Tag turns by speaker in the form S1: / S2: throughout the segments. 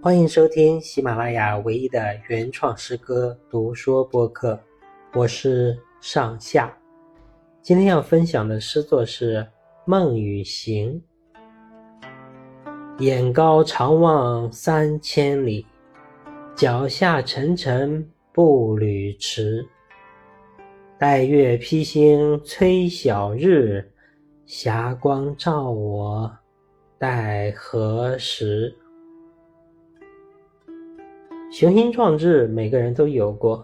S1: 欢迎收听喜马拉雅唯一的原创诗歌读说播客，我是上下。今天要分享的诗作是《梦与行》。眼高长望三千里，脚下沉沉步履迟。待月披星催晓日，霞光照我待何时？雄心壮志，每个人都有过；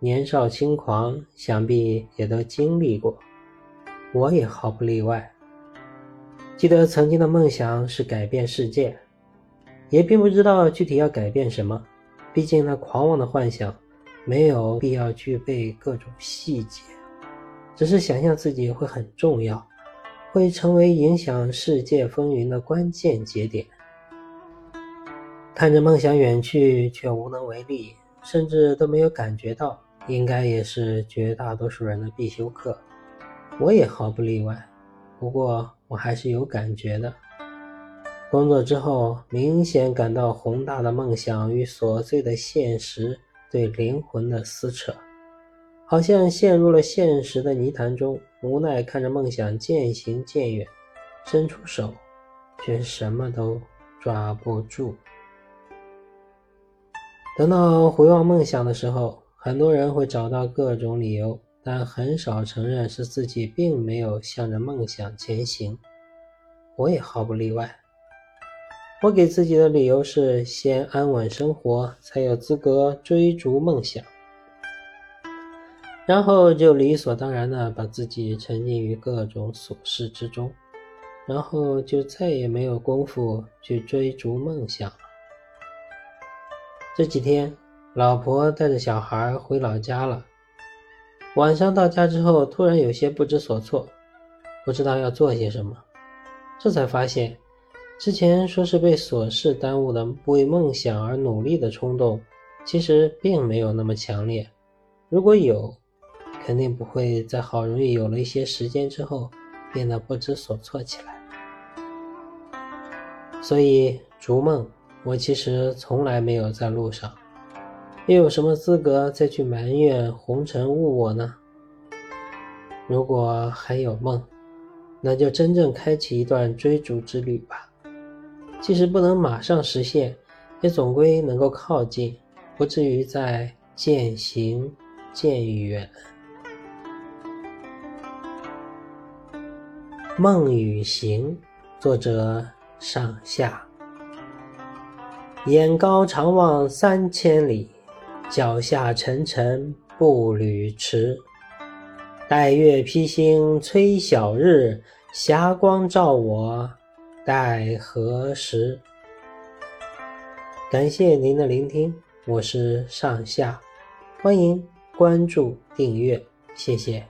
S1: 年少轻狂，想必也都经历过。我也毫不例外。记得曾经的梦想是改变世界，也并不知道具体要改变什么。毕竟那狂妄的幻想，没有必要具备各种细节，只是想象自己会很重要，会成为影响世界风云的关键节点。看着梦想远去，却无能为力，甚至都没有感觉到，应该也是绝大多数人的必修课。我也毫不例外。不过我还是有感觉的。工作之后，明显感到宏大的梦想与琐碎的现实对灵魂的撕扯，好像陷入了现实的泥潭中，无奈看着梦想渐行渐远，伸出手，却什么都抓不住。等到回望梦想的时候，很多人会找到各种理由，但很少承认是自己并没有向着梦想前行。我也毫不例外。我给自己的理由是：先安稳生活，才有资格追逐梦想。然后就理所当然的把自己沉浸于各种琐事之中，然后就再也没有功夫去追逐梦想了。这几天，老婆带着小孩回老家了。晚上到家之后，突然有些不知所措，不知道要做些什么。这才发现，之前说是被琐事耽误的为梦想而努力的冲动，其实并没有那么强烈。如果有，肯定不会在好容易有了一些时间之后，变得不知所措起来。所以，逐梦。我其实从来没有在路上，又有什么资格再去埋怨红尘误我呢？如果还有梦，那就真正开启一段追逐之旅吧。即使不能马上实现，也总归能够靠近，不至于在渐行渐远。《梦与行》，作者上下。眼高长望三千里，脚下沉沉步履迟。待月披星催晓日，霞光照我待何时？感谢您的聆听，我是上下，欢迎关注订阅，谢谢。